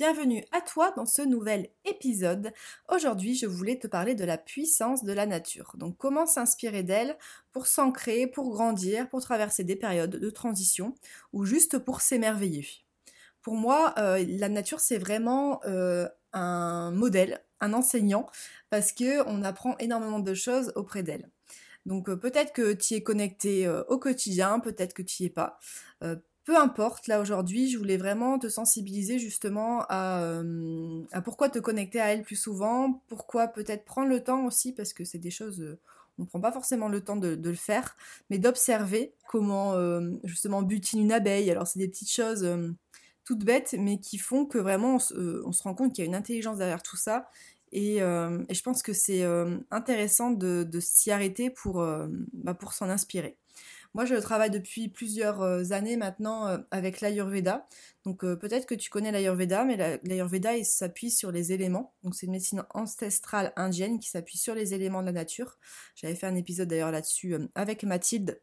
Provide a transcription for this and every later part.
Bienvenue à toi dans ce nouvel épisode. Aujourd'hui, je voulais te parler de la puissance de la nature. Donc, comment s'inspirer d'elle pour s'ancrer, pour grandir, pour traverser des périodes de transition ou juste pour s'émerveiller? Pour moi, euh, la nature, c'est vraiment euh, un modèle, un enseignant, parce que on apprend énormément de choses auprès d'elle. Donc euh, peut-être que tu es connecté au quotidien, peut-être que tu n'y es pas peu importe, là aujourd'hui, je voulais vraiment te sensibiliser justement euh, à, pourquoi te connecter à elle plus souvent, pourquoi peut-être prendre le temps aussi, parce que c'est des choses, euh, on ne prend pas forcément le temps de, le faire, mais d'observer comment euh, justement butine une abeille. Alors c'est des petites choses toutes bêtes, mais qui font que vraiment on se, rend compte qu'il y a une intelligence derrière tout ça. Et, je pense que c'est intéressant de, s'y arrêter pour, bah, pour s'en inspirer. Moi, je travaille depuis plusieurs euh, années maintenant euh, avec l'Ayurveda. Donc euh, peut-être que tu connais l'Ayurveda, mais l'Ayurveda, il s'appuie sur les éléments. Donc c'est une médecine ancestrale indienne qui s'appuie sur les éléments de la nature. J'avais fait un épisode d'ailleurs là-dessus avec Mathilde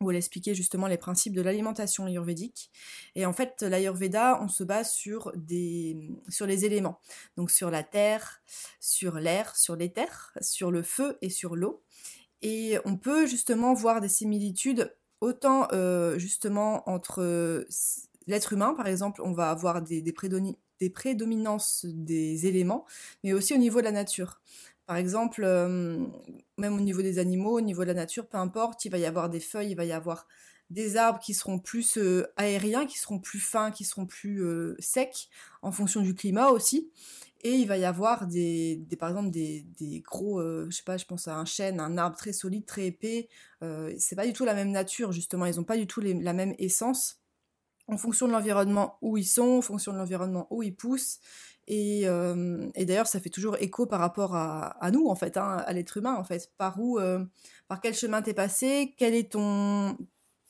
où elle expliquait justement les principes de l'alimentation ayurvédique. Et en fait, l'ayurveda, on se base sur, des, sur les éléments. Donc sur la terre, sur l'air, sur l'éther, sur le feu et sur l'eau. Et on peut justement voir des similitudes autant euh, justement entre euh, l'être humain, par exemple, on va avoir des, prédominances des éléments, mais aussi au niveau de la nature. Par exemple, euh, même au niveau des animaux, au niveau de la nature, peu importe, il va y avoir des feuilles, il va y avoir des arbres qui seront plus aériens, qui seront plus fins, qui seront plus secs, en fonction du climat aussi. Et il va y avoir des, par exemple des, gros, euh, je sais pas, je pense à un chêne, un arbre très solide, très épais. Euh, c'est pas du tout la même nature justement, ils n'ont pas du tout la même essence en fonction de l'environnement où ils sont, en fonction de l'environnement où ils poussent. Et, euh, d'ailleurs, ça fait toujours écho par rapport à, nous, en fait, hein, à l'être humain, en fait. Par où, euh, par quel chemin t'es passé, quel est ton,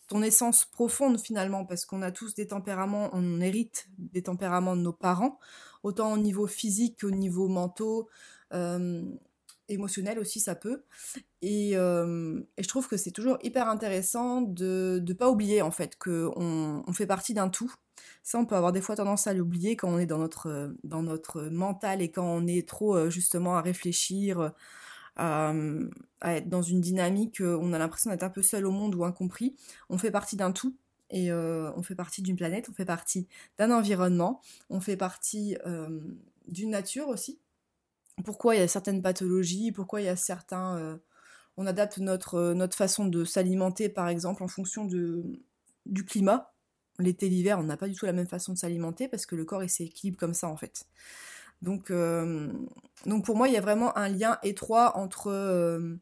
ton essence profonde finalement, parce qu'on a tous des tempéraments, on hérite des tempéraments de nos parents, autant au niveau physique qu'au niveau mentaux, euh, émotionnel aussi ça peut. Euh, et, je trouve que c'est toujours hyper intéressant de ne pas oublier en fait qu'on on fait partie d'un tout. Ça, on peut avoir des fois tendance à l'oublier quand on est dans notre, mental et quand on est trop euh, justement à réfléchir à, être dans une dynamique, on a l'impression d'être un peu seul au monde ou incompris. On fait partie d'un tout et euh, on fait partie d'une planète, on fait partie d'un environnement, on fait partie euh, d'une nature aussi. Pourquoi il y a certaines pathologies, pourquoi il y a certains... on adapte notre, notre façon de s'alimenter par exemple en fonction de, du climat. L'été, l'hiver, on n'a pas du tout la même façon de s'alimenter parce que le corps il s'équilibre comme ça en fait. Donc, euh, donc pour moi, il y a vraiment un lien étroit entre, euh,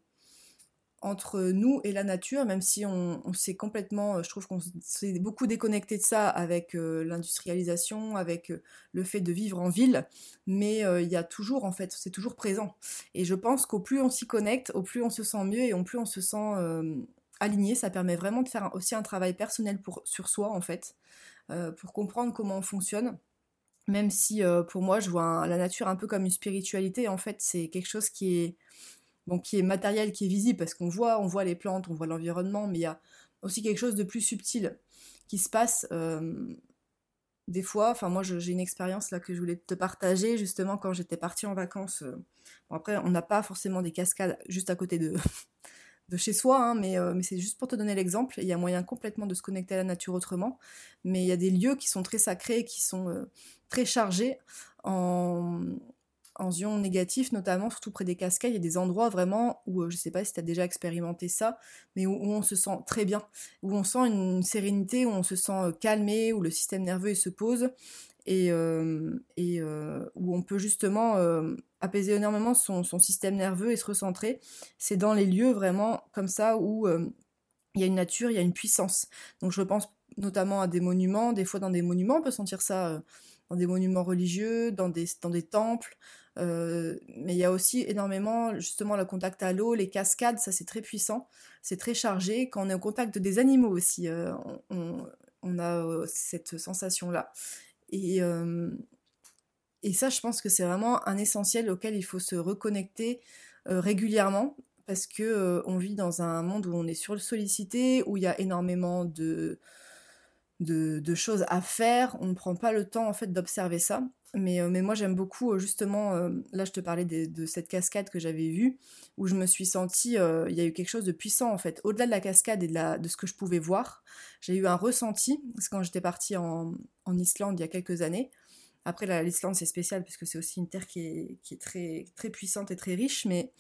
entre nous et la nature, même si on, s'est complètement, je trouve qu'on s'est beaucoup déconnecté de ça avec euh, l'industrialisation, avec le fait de vivre en ville, mais il y a toujours, en fait, c'est toujours présent. Et je pense qu'au plus on s'y connecte, au plus on se sent mieux et au plus on se sent aligné. Ça permet vraiment de faire aussi un travail personnel pour, sur soi, en fait, pour comprendre comment on fonctionne même si euh, pour moi je vois la nature un peu comme une spiritualité, en fait c'est quelque chose qui est, qui est matériel, qui est visible, parce qu'on voit, on voit les plantes, on voit l'environnement, mais il y a aussi quelque chose de plus subtil qui se passe euh, des fois. Enfin moi j'ai une expérience là que je voulais te partager justement quand j'étais partie en vacances. Euh, après on n'a pas forcément des cascades juste à côté de, de chez soi, hein, mais, mais c'est juste pour te donner l'exemple. Il y a moyen complètement de se connecter à la nature autrement, mais il y a des lieux qui sont très sacrés, qui sont très chargé en, en ions négatifs, notamment, surtout près des cascades. Il y a des endroits vraiment où, euh, je sais pas si tu as déjà expérimenté ça, mais où, on se sent très bien, où on sent une sérénité, où on se sent euh, calmé, où le système nerveux se pose et, euh, où on peut justement apaiser énormément son, système nerveux et se recentrer. C'est dans les lieux vraiment comme ça où il y a une nature, il y a une puissance. Donc je pense notamment à des monuments. Des fois, dans des monuments, on peut sentir ça dans des monuments religieux, dans des temples. Mais il y a aussi énormément justement le contact à l'eau, les cascades, ça c'est très puissant, c'est très chargé. Quand on est au contact des animaux aussi, on, on, a cette sensation-là. Et, ça, je pense que c'est vraiment un essentiel auquel il faut se reconnecter régulièrement parce que on vit dans un monde où on est sur le sollicité, où il y a énormément de, de, choses à faire. On ne prend pas le temps en fait d'observer ça. Mais, mais moi j'aime beaucoup justement, là je te parlais de, cette cascade que j'avais vue, où je me suis sentie, il y a eu quelque chose de puissant en fait. Au-delà de la cascade et de, ce que je pouvais voir, j'ai eu un ressenti, parce que quand j'étais partie en, Islande il y a quelques années, après l'Islande c'est spécial parce que c'est aussi une terre qui est, très, puissante et très riche, mais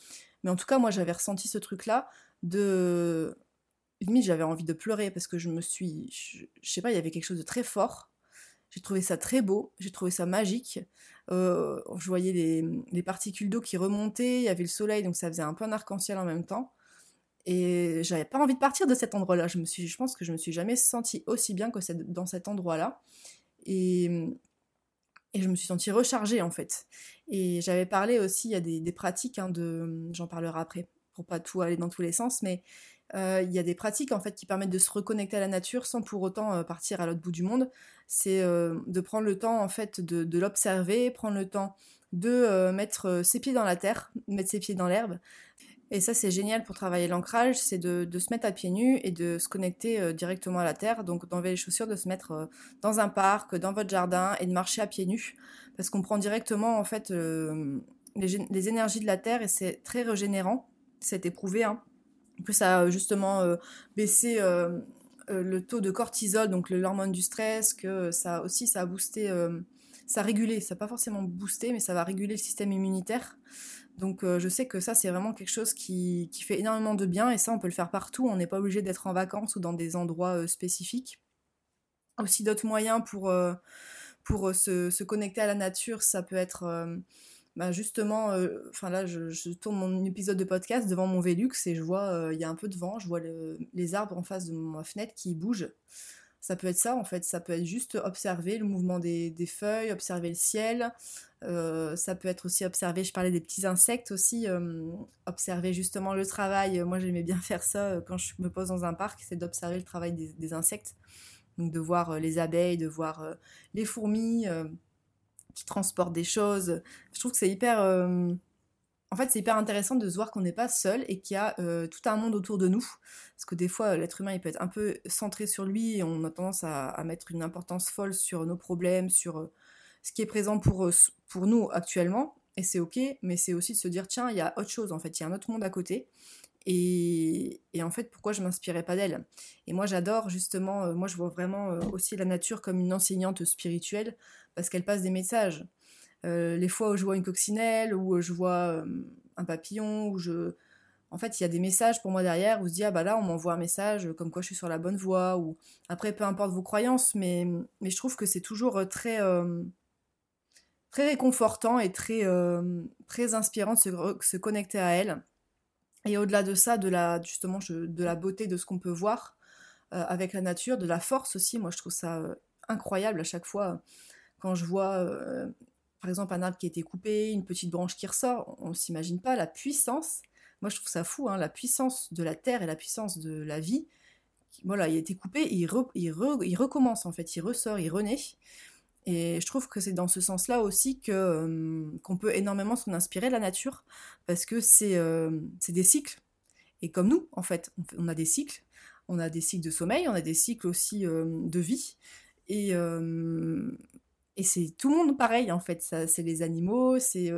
mais en tout cas, moi, j'avais ressenti ce truc-là de. Limite, j'avais envie de pleurer parce que je me suis. Je, sais pas, il y avait quelque chose de très fort. J'ai trouvé ça très beau, j'ai trouvé ça magique. Euh, je voyais les, particules d'eau qui remontaient, il y avait le soleil, donc ça faisait un peu un arc-en-ciel en même temps. Et j'avais pas envie de partir de cet endroit-là. Je, je pense que je me suis jamais sentie aussi bien que dans cet endroit-là. Et, et je me suis sentie rechargée en fait. Et j'avais parlé aussi, il y a des, pratiques, hein, de, j'en parlerai après, pour pas tout aller dans tous les sens, mais il y a des pratiques en fait qui permettent de se reconnecter à la nature sans pour autant euh, partir à l'autre bout du monde. C'est euh, de prendre le temps en fait de, l'observer, prendre le temps de mettre ses pieds dans la terre, mettre ses pieds dans l'herbe, et ça, c'est génial pour travailler l'ancrage, c'est de, se mettre à pieds nus et de se connecter euh, directement à la terre. Donc, d'enlever les chaussures, de se mettre euh, dans un parc, dans votre jardin et de marcher à pieds nus. Parce qu'on prend directement, en fait, euh, les, énergies de la terre et c'est très régénérant. C'est éprouvé. Hein. Plus, ça a justement baissé le taux de cortisol, donc l'hormone du stress, que ça aussi, ça a boosté, ça a régulé, ça n'a pas forcément boosté, mais ça va réguler le système immunitaire. Donc euh, je sais que ça c'est vraiment quelque chose qui, fait énormément de bien et ça on peut le faire partout, on n'est pas obligé d'être en vacances ou dans des endroits euh, spécifiques. Aussi d'autres moyens pour, euh, pour se, connecter à la nature, ça peut être bah, justement, enfin là je, tourne mon épisode de podcast devant mon Velux et je vois, il y a un peu de vent, je vois les arbres en face de ma fenêtre qui bougent. Ça peut être ça en fait, ça peut être juste observer le mouvement des, feuilles, observer le ciel. Euh, ça peut être aussi observer, je parlais des petits insectes aussi, euh, observer justement le travail. Moi j'aimais bien faire ça euh, quand je me pose dans un parc, c'est d'observer le travail des, insectes. Donc de voir les abeilles, de voir les fourmis qui transportent des choses. Je trouve que c'est hyper en fait, c'est hyper intéressant de se voir qu'on n'est pas seul et qu'il y a euh, tout un monde autour de nous. Parce que des fois, l'être humain, il peut être un peu centré sur lui et on a tendance à, mettre une importance folle sur nos problèmes, sur euh, ce qui est présent pour, euh, pour nous actuellement. Et c'est ok, mais c'est aussi de se dire, tiens, il y a autre chose, en fait, il y a un autre monde à côté. Et, en fait, pourquoi je m'inspirais pas d'elle Et moi, j'adore justement, moi, je vois vraiment aussi la nature comme une enseignante spirituelle parce qu'elle passe des messages. Euh, les fois où je vois une coccinelle, ou je vois euh, un papillon, ou je... En fait, il y a des messages pour moi derrière où se dit, ah bah là, on m'envoie un message comme quoi je suis sur la bonne voie, ou après, peu importe vos croyances, mais, je trouve que c'est toujours euh, très, très réconfortant et très, très inspirant de se, connecter à elle. Et au-delà de ça, de la, justement, de la beauté de ce qu'on peut voir avec la nature, de la force aussi, moi je trouve ça incroyable à chaque fois quand je vois par exemple un arbre qui a été coupé, une petite branche qui ressort, on ne s'imagine pas la puissance. Moi je trouve ça fou, hein, la puissance de la terre et la puissance de la vie. Voilà, il a été coupé, il, recommence en fait, il ressort, il renaît. Et je trouve que c'est dans ce sens-là aussi qu'on peut énormément s'en inspirer la nature, parce que c'est des cycles. Et comme nous, en fait, on, a des cycles. On a des cycles de sommeil, on a des cycles aussi de vie. Et, et c'est tout le monde pareil en fait. C'est les animaux, c'est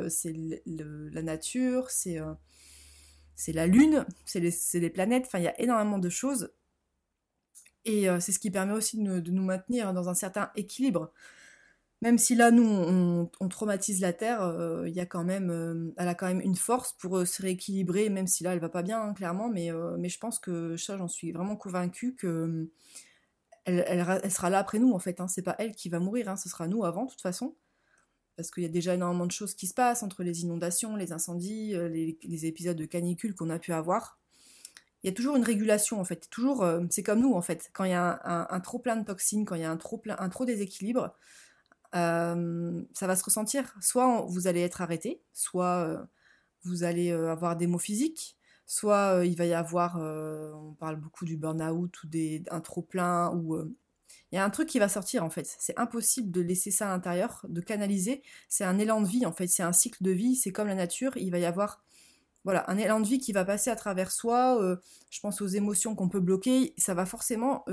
la nature, c'est la lune, c'est les, les, planètes. Enfin, il y a énormément de choses. Et c'est ce qui permet aussi de nous, maintenir dans un certain équilibre. Même si là, nous, on, traumatise la Terre, il y a quand même, elle a quand même une force pour se rééquilibrer, même si là, elle va pas bien, hein, clairement. Mais, mais je pense que ça, j'en suis vraiment convaincue que elle, sera là après nous en fait. Hein. C'est pas elle qui va mourir, hein. ce sera nous avant de toute façon. Parce qu'il y a déjà énormément de choses qui se passent entre les inondations, les incendies, euh, les, épisodes de canicule qu'on a pu avoir. Il y a toujours une régulation en fait. Toujours, euh, c'est comme nous en fait. Quand il y a un, trop plein de toxines, quand il y a un trop, plein, un trop déséquilibre, ça va se ressentir. Soit vous allez être arrêté, soit vous allez avoir des mots physiques, soit il va y avoir, on parle beaucoup du burn-out ou des, un trop-plein, ou il y a un truc qui va sortir en fait. C'est impossible de laisser ça à l'intérieur, de canaliser. C'est un élan de vie en fait, c'est un cycle de vie, c'est comme la nature, il va y avoir voilà, un élan de vie qui va passer à travers soi. je pense aux émotions qu'on peut bloquer, ça va forcément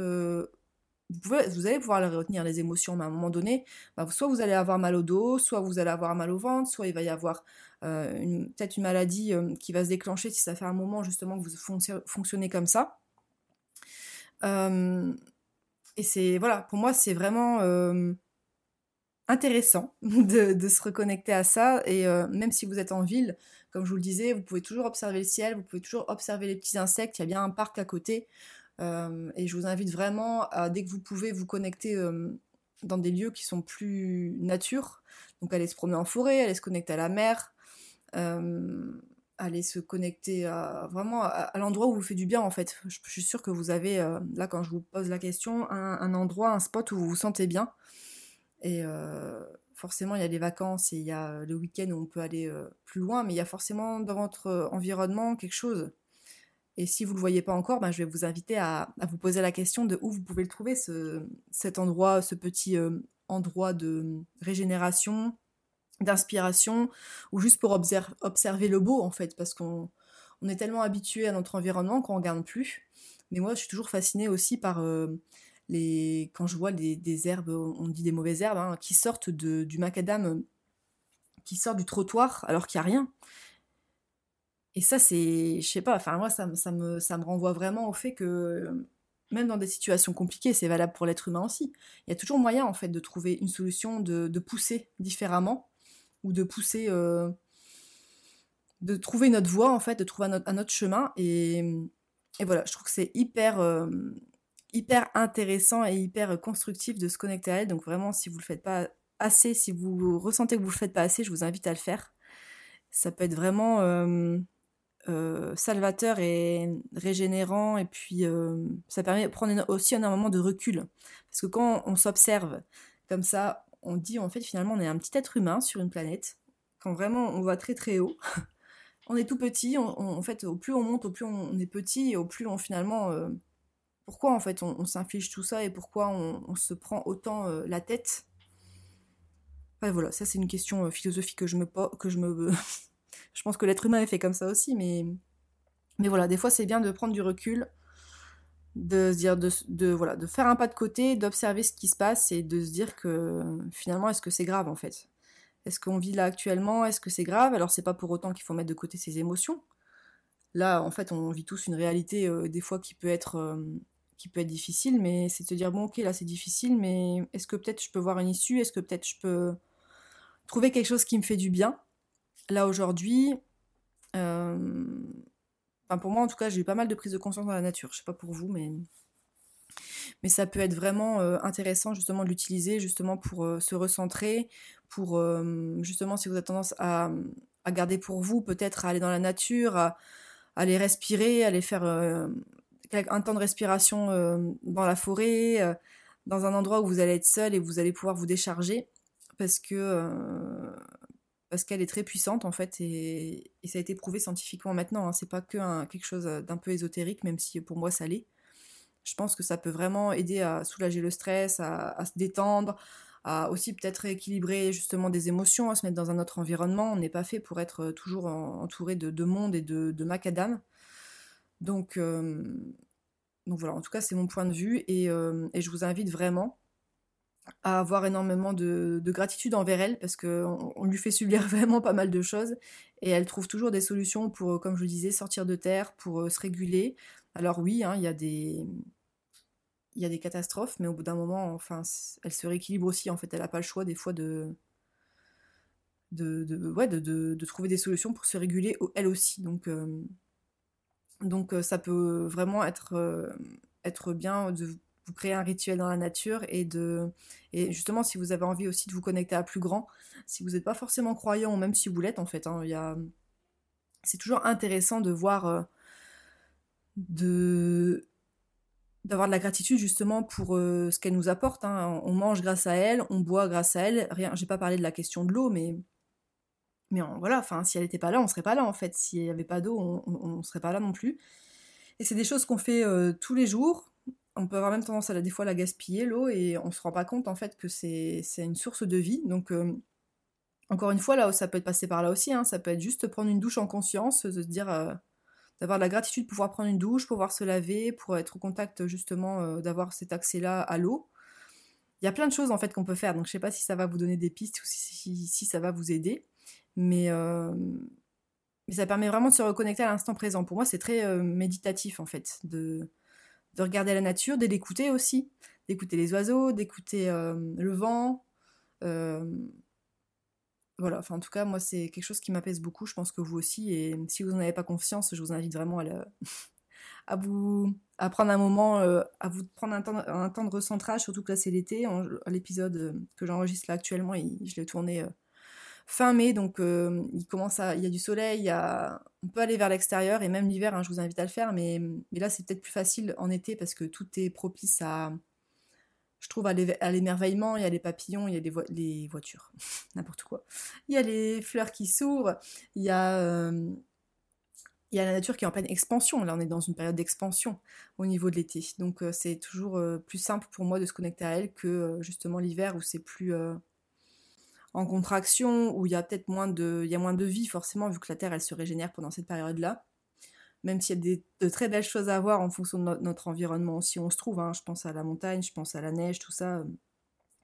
vous, allez pouvoir retenir, les émotions, mais à un moment donné, bah, soit vous allez avoir mal au dos, soit vous allez avoir mal au ventre, soit il va y avoir euh, peut-être une maladie euh, qui va se déclencher si ça fait un moment justement que vous fonctionnez comme ça. Euh, et c'est, voilà, pour moi, c'est vraiment intéressant de, se reconnecter à ça. Et même si vous êtes en ville, comme je vous le disais, vous pouvez toujours observer le ciel, vous pouvez toujours observer les petits insectes, il y a bien un parc à côté. Euh, et je vous invite vraiment à, dès que vous pouvez, vous connecter euh, dans des lieux qui sont plus nature. Donc aller se promener en forêt, aller se connecter à la mer, euh, aller se connecter vraiment à, l'endroit où vous fait du bien en fait. Je, suis sûre que vous avez, là quand je vous pose la question, un, endroit, un spot où vous vous sentez bien. Et forcément, il y a les vacances et il y a le week-end où on peut aller plus loin, mais il y a forcément dans votre environnement quelque chose et si vous ne le voyez pas encore, ben, je vais vous inviter à, vous poser la question de où vous pouvez le trouver, ce, cet endroit, ce petit euh, endroit de régénération, d'inspiration, ou juste pour observer le beau, en fait, parce qu'on on est tellement habitué à notre environnement qu'on ne regarde plus. Mais moi, je suis toujours fascinée aussi par euh, les... quand je vois des, herbes, on dit des mauvaises herbes, hein, qui sortent de, du macadam, qui sortent du trottoir alors qu'il n'y a rien. Et ça, c'est, je sais pas, enfin moi, ça, ça, me, ça me renvoie vraiment au fait que même dans des situations compliquées, c'est valable pour l'être humain aussi. Il y a toujours moyen en fait de trouver une solution, de, pousser différemment ou de pousser, euh, de trouver notre voie en fait, de trouver un autre, un chemin. Et, et, voilà, je trouve que c'est hyper, euh, hyper intéressant et hyper constructif de se connecter à elle. Donc vraiment, si vous le faites pas assez, si vous ressentez que vous le faites pas assez, je vous invite à le faire. Ça peut être vraiment euh, euh, salvateur et régénérant et puis euh, ça permet de prendre aussi un moment de recul. Parce que quand on s'observe comme ça on dit en fait finalement on est un petit être humain sur une planète. Quand vraiment on va très très haut on est tout petit en fait au plus on monte au plus on, est petit et au plus on finalement euh, pourquoi en fait on, s'inflige tout ça et pourquoi on, se prend autant la tête? Voilà ça c'est une question philosophique que je me que je me Je pense que l'être humain est fait comme ça aussi, mais, mais voilà, des fois c'est bien de prendre du recul, de se dire, de, voilà, de faire un pas de côté, d'observer ce qui se passe et de se dire que finalement, est-ce que c'est grave en fait? Est-ce qu'on vit là actuellement? Est-ce que c'est grave? Alors c'est pas pour autant qu'il faut mettre de côté ses émotions. Là, en fait, on vit tous une réalité euh, des fois qui peut être euh, qui peut être difficile, mais c'est de se dire bon ok là c'est difficile, mais est-ce que peut-être je peux voir une issue? Est-ce que peut-être je peux trouver quelque chose qui me fait du bien? Là aujourd'hui, euh, pour moi en tout cas, j'ai eu pas mal de prises de conscience dans la nature. Je sais pas pour vous, mais mais ça peut être vraiment euh, intéressant justement de l'utiliser justement pour euh, se recentrer, pour justement si vous avez tendance à, garder pour vous, peut-être à aller dans la nature, à, aller respirer, aller faire un temps de respiration dans la forêt, dans un endroit où vous allez être seul et vous allez pouvoir vous décharger parce que parce qu'elle est très puissante en fait et, ça a été prouvé scientifiquement maintenant. Hein. C'est pas que quelque chose d'un peu ésotérique, même si pour moi ça l'est. Je pense que ça peut vraiment aider à soulager le stress, à, se détendre, à aussi peut-être rééquilibrer justement des émotions, à se mettre dans un autre environnement. On n'est pas fait pour être toujours entouré de, monde et de, macadam. Donc, euh, donc voilà, en tout cas c'est mon point de vue euh, et je vous invite vraiment à avoir énormément de, gratitude envers elle parce qu'on on lui fait subir vraiment pas mal de choses et elle trouve toujours des solutions pour, comme je le disais, sortir de terre, pour euh, se réguler. Alors oui, hein, il y a des y a des catastrophes, mais au bout d'un moment, enfin, elle se rééquilibre aussi. En fait, elle n'a pas le choix des fois de de, ouais, de, de, trouver des solutions pour se réguler elle aussi. Donc, euh, donc euh, ça peut vraiment être, être bien de vous créez un rituel dans la nature et de et justement si vous avez envie aussi de vous connecter à plus grand, si vous n'êtes pas forcément croyant ou même si vous l'êtes en fait, hein, il c'est toujours intéressant de voir euh, de d'avoir de la gratitude justement pour euh, ce qu'elle nous apporte. Hein. On mange grâce à elle, on boit grâce à elle. Rien, j'ai pas parlé de la question de l'eau, mais mais voilà, enfin, si elle n'était pas là, on serait pas là en fait. S'il n'y avait pas d'eau, on, ne serait pas là non plus. Et c'est des choses qu'on fait euh, tous les jours. On peut avoir même tendance à la, des fois la gaspiller l'eau et on se rend pas compte en fait que c'est une source de vie. Donc euh, encore une fois là, ça peut être passé par là aussi. Hein. ça peut être juste prendre une douche en conscience, de se dire d'avoir la gratitude de pouvoir prendre une douche, pouvoir se laver, pour être au contact justement euh, d'avoir cet accès-là à l'eau. Il y a plein de choses en fait qu'on peut faire, donc je sais pas si ça va vous donner des pistes ou si, ça va vous aider, mais, euh, mais, ça permet vraiment de se reconnecter à l'instant présent. Pour moi, c'est très euh, méditatif en fait, de, de regarder la nature, de l'écouter aussi, d'écouter les oiseaux, d'écouter le vent voilà, enfin en tout cas, moi c'est quelque chose qui m'apaise beaucoup, je pense que vous aussi, et si vous n'en avez pas confiance, je vous invite vraiment à, vous à prendre un moment, euh, à vous prendre un temps, de recentrage, surtout que là c'est l'été, l'épisode euh, que j'enregistre là actuellement, je l'ai tourné euh, fin mai, donc il commence à, il y a du soleil, on peut aller vers l'extérieur, et même l'hiver, hein, je vous invite à le faire, mais, là c'est peut-être plus facile en été parce que tout est propice à je trouve, à l'émerveillement, il y a les papillons, il y a les, voitures, n'importe quoi. Il y a les fleurs qui s'ouvrent, il y a... Euh, il y a la nature qui est en pleine expansion. Là, on est dans une période d'expansion au niveau de l'été. Donc, euh, c'est toujours euh, plus simple pour moi de se connecter à elle que justement l'hiver où c'est plus en contraction, où il y a peut-être moins de, moins de vie forcément vu que la Terre elle se régénère pendant cette période-là même s'il y a des, de très belles choses à voir en fonction de notre environnement aussi on se trouve. Hein. Je pense à la montagne, je pense à la neige, tout ça, euh,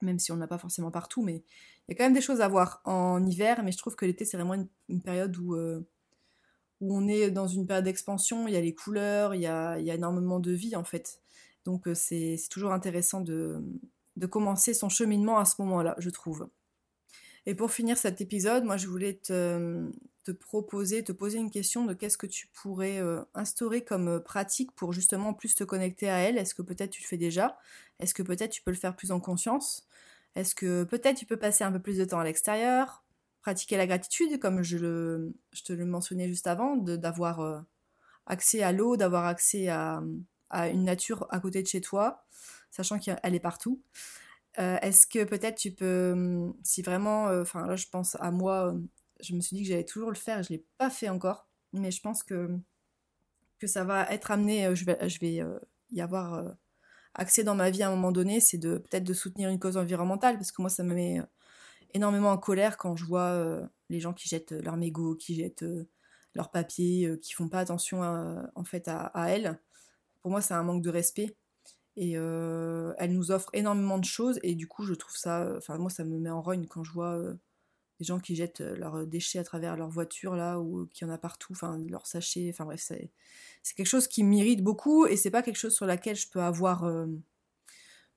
même si on n'a pas forcément partout, mais il y a quand même des choses à voir en hiver, mais je trouve que l'été, c'est vraiment une, période où, euh, où on est dans une période d'expansion, il y a les couleurs, il y a, il y a énormément de vie en fait. Donc euh, c'est toujours intéressant de, de commencer son cheminement à ce moment-là, je trouve. Et pour finir cet épisode, moi je voulais te, proposer, te poser une question de qu'est-ce que tu pourrais euh, instaurer comme euh, pratique pour justement plus te connecter à elle. Est-ce que peut-être tu le fais déjà? Est-ce que peut-être tu peux le faire plus en conscience? Est-ce que peut-être tu peux passer un peu plus de temps à l'extérieur? Pratiquer la gratitude, comme je, le, te le mentionnais juste avant, d'avoir euh, accès à l'eau, d'avoir accès à, une nature à côté de chez toi, sachant qu'elle est partout. Est-ce que peut-être tu peux, hum, si vraiment, enfin là je pense à moi je me suis dit que j'allais toujours le faire et je ne l'ai pas fait encore. Mais je pense que, que ça va être amené, euh, je vais, je vais euh, y avoir euh, accès dans ma vie à un moment donné, c'est peut-être de soutenir une cause environnementale, parce que moi ça me met énormément en colère quand je vois les gens qui jettent leurs mégots, qui jettent leurs papiers, qui font pas attention en fait à, à elles. Pour moi c'est un manque de respect. Et elle nous offre énormément de choses et du coup je trouve ça, enfin moi ça me met en rogne quand je vois des gens qui jettent euh, leurs déchets à travers leur voiture là ou qui y en a partout, enfin leurs sachets, enfin bref, c'est quelque chose qui m'irrite beaucoup et c'est pas quelque chose sur laquelle je peux avoir euh,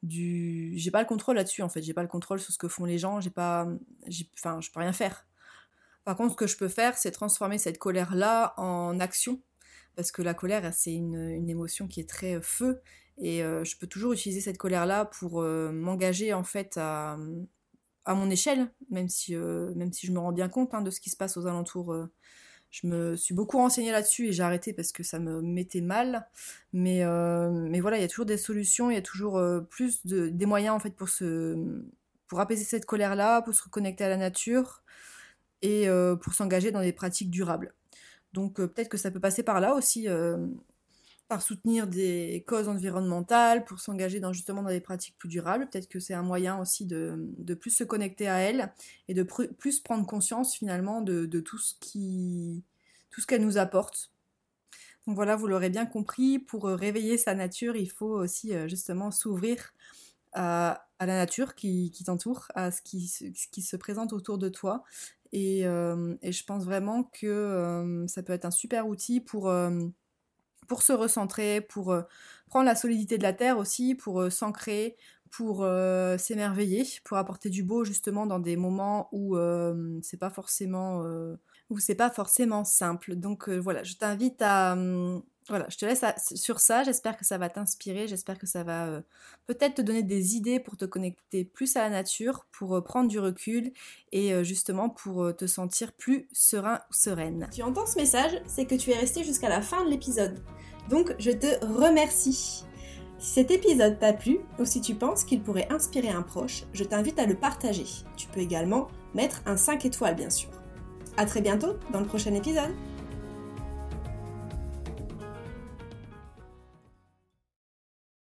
du j'ai pas le contrôle là-dessus en fait, j'ai pas le contrôle sur ce que font les gens, j'ai pas enfin je peux rien faire. Par contre, ce que je peux faire, c'est transformer cette colère là en action parce que la colère c'est une, émotion qui est très euh, feu et je peux toujours utiliser cette colère là pour m'engager en fait à, à mon échelle, même si, euh, même si je me rends bien compte hein, de ce qui se passe aux alentours. Euh, je me suis beaucoup renseignée là-dessus et j'ai arrêté parce que ça me mettait mal. Mais, euh, mais voilà, il y a toujours des solutions, il y a toujours plus de, des moyens en fait pour, se, pour apaiser cette colère-là, pour se reconnecter à la nature et pour s'engager dans des pratiques durables. Donc peut-être que ça peut passer par là aussi par soutenir des causes environnementales, pour s'engager dans, justement dans des pratiques plus durables. Peut-être que c'est un moyen aussi de, de, plus se connecter à elle et de plus prendre conscience finalement de, de tout ce qui qu'elle nous apporte. Donc voilà, vous l'aurez bien compris, pour euh, réveiller sa nature, il faut aussi euh, justement s'ouvrir à, à, la nature qui, qui t'entoure, à ce qui, ce qui, se présente autour de toi. Et, euh, et je pense vraiment que ça peut être un super outil pour pour se recentrer, pour euh, prendre la solidité de la terre aussi, pour euh, s'ancrer, pour euh, s'émerveiller, pour apporter du beau justement dans des moments où c'est pas forcément où c'est pas forcément simple. Donc voilà, je t'invite à hum, voilà, je te laisse sur ça. J'espère que ça va t'inspirer. J'espère que ça va peut-être te donner des idées pour te connecter plus à la nature, pour prendre du recul et justement pour te sentir plus serein ou sereine. Tu entends ce message, c'est que tu es resté jusqu'à la fin de l'épisode. Donc je te remercie. Si cet épisode t'a plu ou si tu penses qu'il pourrait inspirer un proche, je t'invite à le partager. Tu peux également mettre un 5 étoiles bien sûr. A très bientôt dans le prochain épisode